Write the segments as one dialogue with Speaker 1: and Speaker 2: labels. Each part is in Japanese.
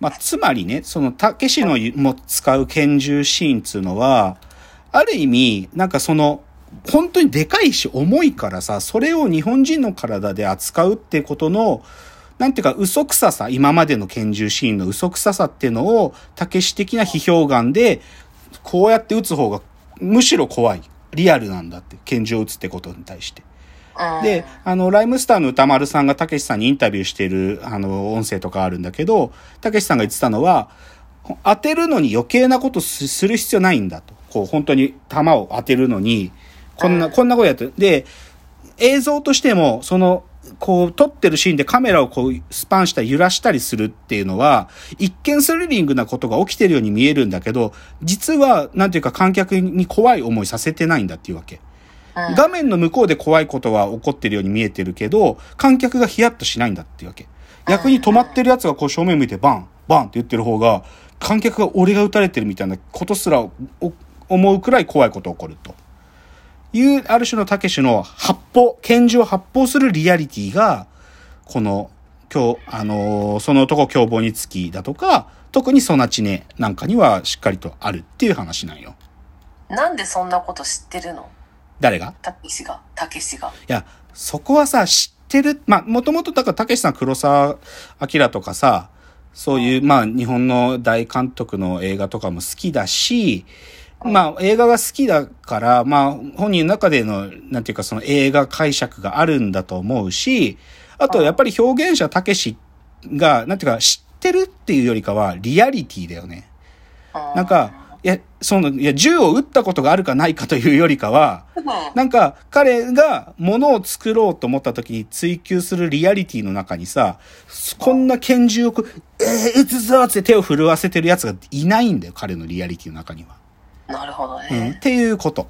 Speaker 1: まあ、つまりね、その、たけしのも使う拳銃シーンっていうのは、ある意味、なんかその、本当にでかいし重いからさ、それを日本人の体で扱うってことの、なんていうか嘘くささ、今までの拳銃シーンの嘘くささっていうのを、たけし的な批評眼で、こうやって撃つ方がむしろ怖い。リアルなんだって。拳銃を撃つってことに対して。で、あの、ライムスターの歌丸さんがたけしさんにインタビューしている、あの、音声とかあるんだけど、たけしさんが言ってたのは、当てるのに余計なことする必要ないんだと。こう、本当に弾を当てるのに、こんな、こんなことやってる。で、映像としても、その、こう、撮ってるシーンでカメラをこう、スパンしたり揺らしたりするっていうのは、一見スリリングなことが起きてるように見えるんだけど、実は、なんていうか観客に怖い思いさせてないんだっていうわけ。画面の向こうで怖いことは起こってるように見えてるけど、観客がヒヤッとしないんだっていうわけ。逆に止まってる奴がこう正面向いてバン、バンって言ってる方が、観客が俺が撃たれてるみたいなことすら思うくらい怖いこと起こると。いう、ある種のたけしの発砲、拳銃を発砲するリアリティが、この、今日、あのー、その男凶暴につきだとか、特にソナチネなんかにはしっかりとあるっていう話なんよ。
Speaker 2: なんでそんなこと知ってるの？
Speaker 1: 誰が？
Speaker 2: たけしが、たけしが。い
Speaker 1: や、そこはさ、知ってる、まあ、もともとだからたけしさん黒沢明とかさ、そういう、まあ、日本の大監督の映画とかも好きだし、まあ、映画が好きだから、まあ、本人の中での、なんていうか、その映画解釈があるんだと思うし、あと、やっぱり表現者たけしが、なんていうか、知ってるっていうよりかは、リアリティだよね。なんか、いや、その、いや、銃を撃ったことがあるかないかというよりかは、なんか、彼が物を作ろうと思った時に追求するリアリティの中にさ、こんな拳銃を、えー、撃つぞって手を震わせてる奴がいないんだよ、彼のリアリティの中には。
Speaker 2: なるほどね。
Speaker 1: うん、っていうこと。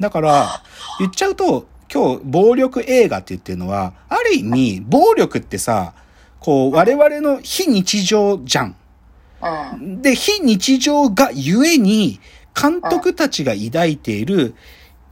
Speaker 1: だから、言っちゃうと、今日、暴力映画って言ってるのは、ある意味、暴力ってさ、こう、我々の非日常じゃん。うん、で、非日常がゆえに、監督たちが抱いている、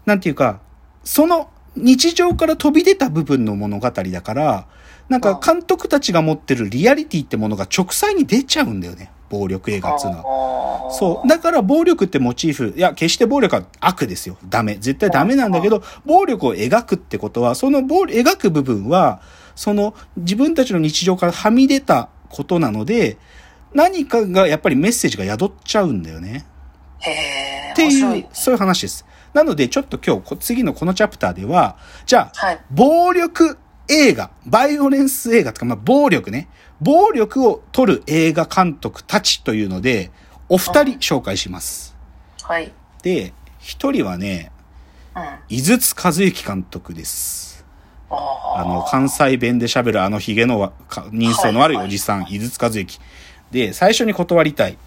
Speaker 1: なんていうか、その日常から飛び出た部分の物語だから、なんか監督たちが持ってるリアリティってものが直裁に出ちゃうんだよね。暴力映画っつうのは。そう。だから暴力ってモチーフ、いや、決して暴力は悪ですよ。ダメ。絶対ダメなんだけど、暴力を描くってことは、その暴、描く部分は、その自分たちの日常からはみ出たことなので、何かがやっぱりメッセージが宿っちゃうんだよね。
Speaker 2: へ
Speaker 1: っていう、そういう話です。なので、ちょっと今日、次のこのチャプターでは、じゃあ、はい、暴力映画、バイオレンス映画とか、まあ、暴力ね。暴力を撮る映画監督たちというので、お二人紹介します。
Speaker 2: はい。
Speaker 1: で、一人はね、うん、井筒和幸監督です。あの、関西弁で喋るあのヒゲの人相のあるおじさん、井筒和幸。で、最初に断りたい。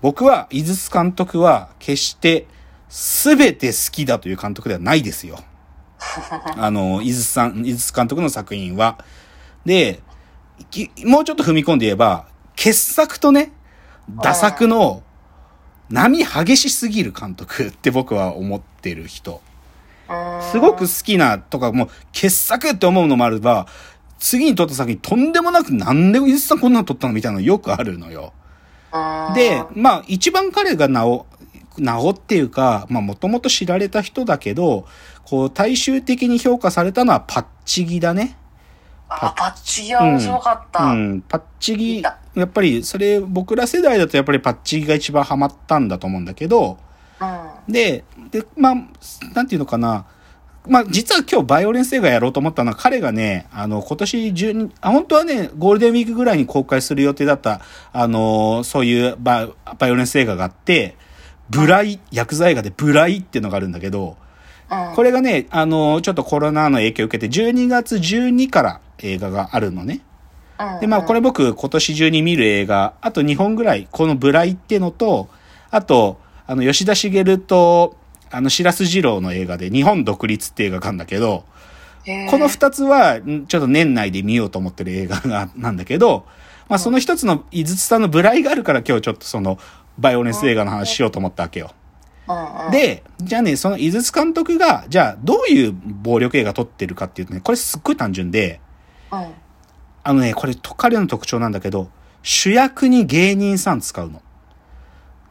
Speaker 1: 僕は、井筒監督は、決して、すべて好きだという監督ではないですよ。あの、井筒さん、井筒監督の作品は。で、もうちょっと踏み込んで言えば、傑作とね、打作の波激しすぎる監督って僕は思ってる人。すごく好きなとか、もう傑作って思うのもあれば、次に撮った作品とんでもなくなんで伊豆さんこんなの撮ったのみたいなのよくあるのよ。で、まあ一番彼が名を、名をっていうか、まあもともと知られた人だけど、こう大衆的に評価されたのはパッチギだね。
Speaker 2: あ、パッチ。ギは面白かった。
Speaker 1: うん、うん、パッチギ、やっぱりそれ僕ら世代だとやっぱりパッチギが一番ハマったんだと思うんだけど、うん、で、で、まあ、なんていうのかな、まあ、実は今日バイオレンス映画やろうと思ったのは彼がね、あの、今年中あ、本当はね、ゴールデンウィークぐらいに公開する予定だった、あの、そういうババイオレンス映画があって、ブライ、薬剤映画でブライっていうのがあるんだけど、これがね、あの、ちょっとコロナの影響を受けて、12月12から映画があるのね。で、まあ、これ僕今年中に見る映画、あと2本ぐらい、このブライっていうのと、あと、あの、吉田茂と、あの、白洲二郎の映画で日本独立って映画があるんだけど、この二つは、ちょっと年内で見ようと思ってる映画が、なんだけど、まあその一つの、井筒さんのブライがあるから今日ちょっとその、バイオレンス映画の話しようと思ったわけよ。で、じゃあね、その井筒監督が、じゃあどういう暴力映画撮ってるかっていうとね、これすっごい単純で、あのね、これ彼の特徴なんだけど、主役に芸人さん使うの。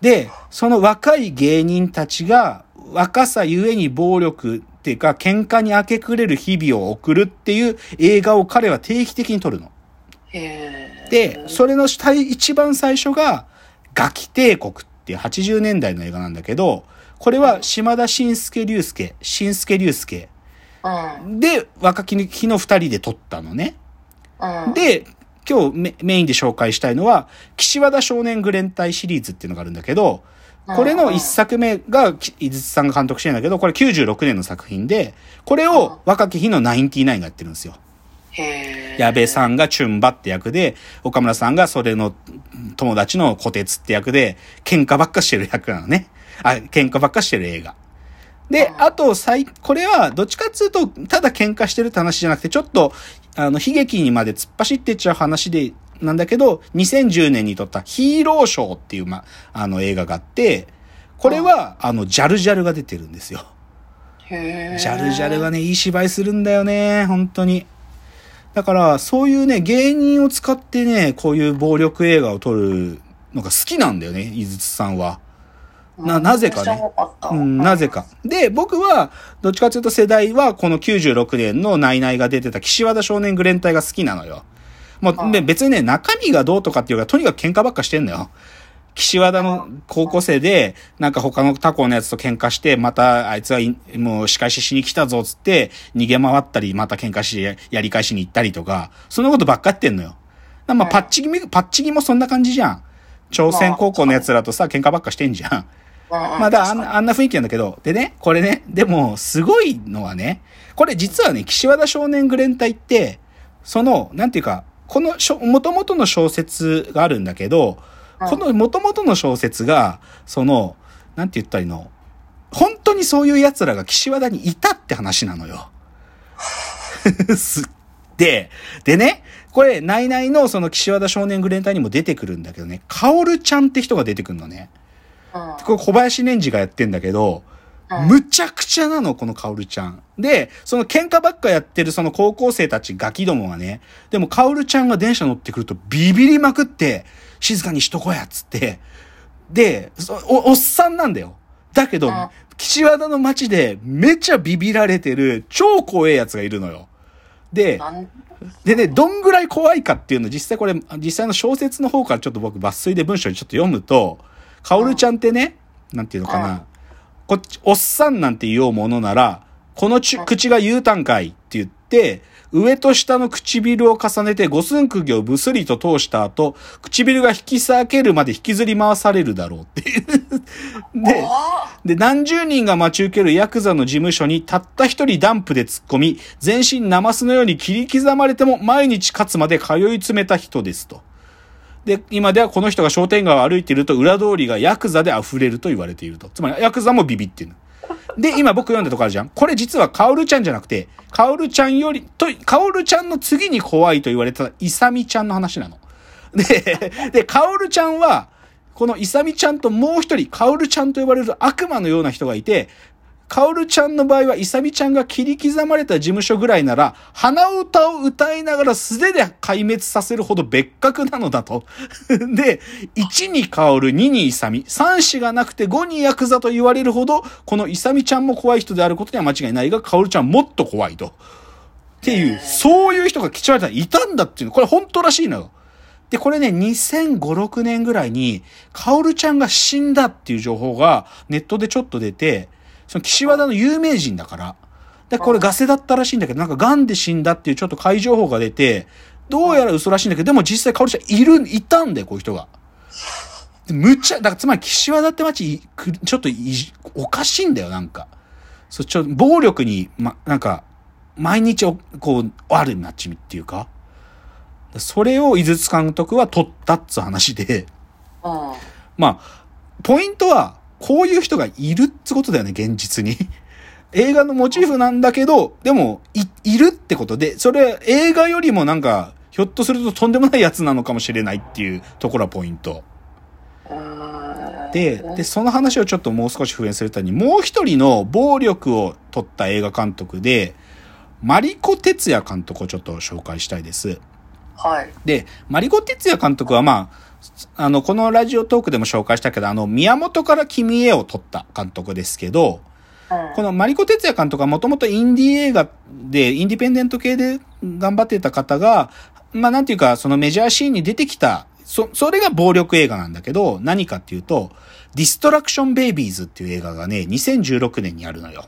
Speaker 1: で、その若い芸人たちが若さゆえに暴力っていうか喧嘩に明け暮れる日々を送るっていう映画を彼は定期的に撮るの。で、それの下一番最初がガキ帝国っていう80年代の映画なんだけど、これは島田紳介隆介、紳介隆介
Speaker 2: うん。
Speaker 1: で若き日の二人で撮ったのね。
Speaker 2: うん。
Speaker 1: で、今日メメインで紹介したいのは、岸和田少年グレン隊シリーズっていうのがあるんだけど、これの一作目が、き井筒さんが監督してるんだけど、これ96年の作品で、これを若き日のナインティナインがやってるんですよ。矢部さんがチュンバって役で、岡村さんがそれの友達の小鉄って役で、喧嘩ばっかしてる役なのね。あ、喧嘩ばっかしてる映画。で、あと、最、これは、どっちかっつうと、ただ喧嘩してるって話じゃなくて、ちょっと、あの、悲劇にまで突っ走ってっちゃう話で、なんだけど、2010年に撮ったヒーローショーっていう、ま、あの映画があって、これは、あの、ジャルジャルが出てるんですよ。
Speaker 2: へえ。
Speaker 1: ジャルジャルがね、いい芝居するんだよね、本当に。だから、そういうね、芸人を使ってね、こういう暴力映画を撮るのが好きなんだよね、井筒さんは。な、なぜかね。うん、なぜか。で、僕は、どっちかというと世代は、この96年のナイナイが出てた岸和田少年グレン隊が好きなのよ。もう、で別にね、中身がどうとかっていうか、とにかく喧嘩ばっかしてんのよ。岸和田の高校生で、なんか他の他校のやつと喧嘩して、またあいつはいもう仕返ししに来たぞっつって、逃げ回ったり、また喧嘩してやり返しに行ったりとか、そんなことばっかやってんのよ。まあ、パッチギも、パッチギもそんな感じじゃん。朝鮮高校のやつらとさ、喧嘩ばっかしてんじゃん。まあ、だあんな、あんな雰囲気なんだけど、でね、これね、でも、すごいのはね、これ実はね、岸和田少年グレン隊って、その、なんていうか、このしょ、元々の小説があるんだけど、この元々の小説が、その、なんて言ったらいいの、本当にそういう奴らが岸和田にいたって話なのよ。すで、でね、これ、ナイナイのその岸和田少年グレン隊にも出てくるんだけどね、カオルちゃんって人が出てくるのね。これ小林年次がやってんだけど、むちゃくちゃなの、このカオルちゃん。で、その喧嘩ばっかやってるその高校生たちガキどもはね、でもカオルちゃんが電車乗ってくるとビビりまくって、静かにしとこやっつって、で、お、おっさんなんだよ。だけど、岸和田の街でめちゃビビられてる超怖いやつがいるのよ。で、でね、どんぐらい怖いかっていうの、実際これ、実際の小説の方からちょっと僕抜粋で文章にちょっと読むと、カオルちゃんってね、なんていうのかな、こっち、おっさんなんて言おうものなら、このち口が言うたんかいって言って、上と下の唇を重ねて五寸釘をぶすりと通した後、唇が引き裂けるまで引きずり回されるだろうっていう。で、で、何十人が待ち受けるヤクザの事務所にたった一人ダンプで突っ込み、全身ナマスのように切り刻まれても毎日勝つまで通い詰めた人ですと。で、今ではこの人が商店街を歩いていると裏通りがヤクザで溢れると言われていると。つまりヤクザもビビってるの。で、今僕読んだとこあるじゃん。これ実はカオルちゃんじゃなくて、カオルちゃんより、と、カオルちゃんの次に怖いと言われたイサミちゃんの話なの。で、で、カオルちゃんは、このイサミちゃんともう一人、カオルちゃんと呼ばれる悪魔のような人がいて、カオルちゃんの場合は、イサミちゃんが切り刻まれた事務所ぐらいなら、鼻歌を歌いながら素手で壊滅させるほど別格なのだと。で、1にカオル、2にイサミ、3子がなくて5にヤクザと言われるほど、このイサミちゃんも怖い人であることには間違いないが、カオルちゃんもっと怖いと。っていう、そういう人が基地割れたらいたんだっていうの、これ本当らしいのよ。で、これね、2005、6年ぐらいに、カオルちゃんが死んだっていう情報がネットでちょっと出て、その岸和田の有名人だから。で、これガセだったらしいんだけど、なんか癌で死んだっていうちょっと怪情報が出て、どうやら嘘らしいんだけど、でも実際カオルちゃんいる、いたんだよ、こういう人が。でむっちゃ、だからつまり岸和田って街、くちょっといおかしいんだよ、なんか。そう、ちょ、暴力に、ま、なんか、毎日お、こう、ある街っていうか。それを井筒監督は取ったっつう話で。
Speaker 2: うん。
Speaker 1: まあ、ポイントは、こういう人がいるってことだよね、現実に。映画のモチーフなんだけど、でも、い、いるってことで、それ映画よりもなんか、ひょっとするととんでもないやつなのかもしれないっていうところはポイント。で、で、その話をちょっともう少し復縁するために、もう一人の暴力を取った映画監督で、マリコ哲也監督をちょっと紹介したいです。
Speaker 2: はい。
Speaker 1: で、マリゴ哲也監督はまあ、あの、このラジオトークでも紹介したけど、あの、宮本から君へを撮った監督ですけど、
Speaker 2: うん。
Speaker 1: このマリコ哲也監督はもともとインディ映画で、インディペンデント系で頑張ってた方が、まあなんていうか、そのメジャーシーンに出てきた、そ、それが暴力映画なんだけど、何かっていうと、ディストラクションベイビーズっていう映画がね、2016年にあるのよ。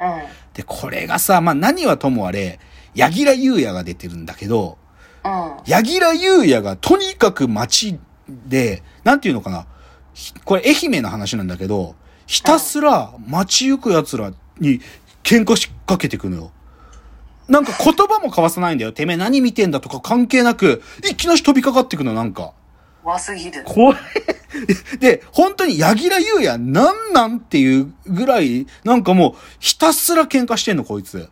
Speaker 2: うん。
Speaker 1: で、これがさ、まあ何はともあれ、柳楽優弥が出てるんだけど、
Speaker 2: うん。
Speaker 1: 柳楽優弥がとにかく街で、なんていうのかな。ひこれ愛媛の話なんだけど、ひたすら街行く奴らに喧嘩しかけてくのよ。なんか言葉も交わさないんだよ。てめえ何見てんだとか関係なく、いきなり飛びかかってくの、なんか。
Speaker 2: 怖すぎる。
Speaker 1: これ、で、本当に柳楽優弥なんなんっていうぐらい、なんかもう、ひたすら喧嘩してんの、こいつ。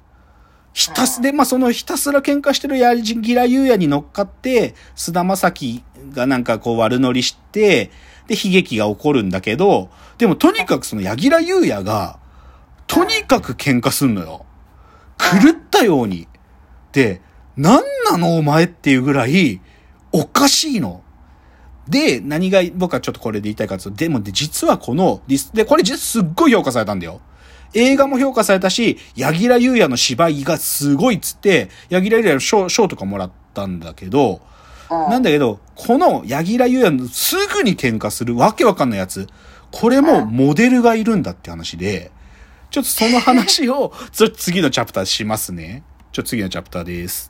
Speaker 1: ひたす、で、まあ、そのひたすら喧嘩してる柳楽優弥に乗っかって、菅田将暉がなんかこう悪乗りして、で、悲劇が起こるんだけど、でもとにかくその柳楽優弥が、とにかく喧嘩すんのよ。狂ったように。で、なんなのお前っていうぐらい、おかしいの。で、何が僕はちょっとこれで言いたいかというと、でもで、実はこの、で、これ実すっごい評価されたんだよ。映画も評価されたし、柳楽優弥の芝居がすごいっつって、柳楽優弥の賞、賞とかもらったんだけど、
Speaker 2: うん。
Speaker 1: なんだけど、この柳楽優弥のすぐに喧嘩するわけわかんないやつ、これもモデルがいるんだって話で、ちょっとその話を、次のチャプターしますね。ちょっと次のチャプターです。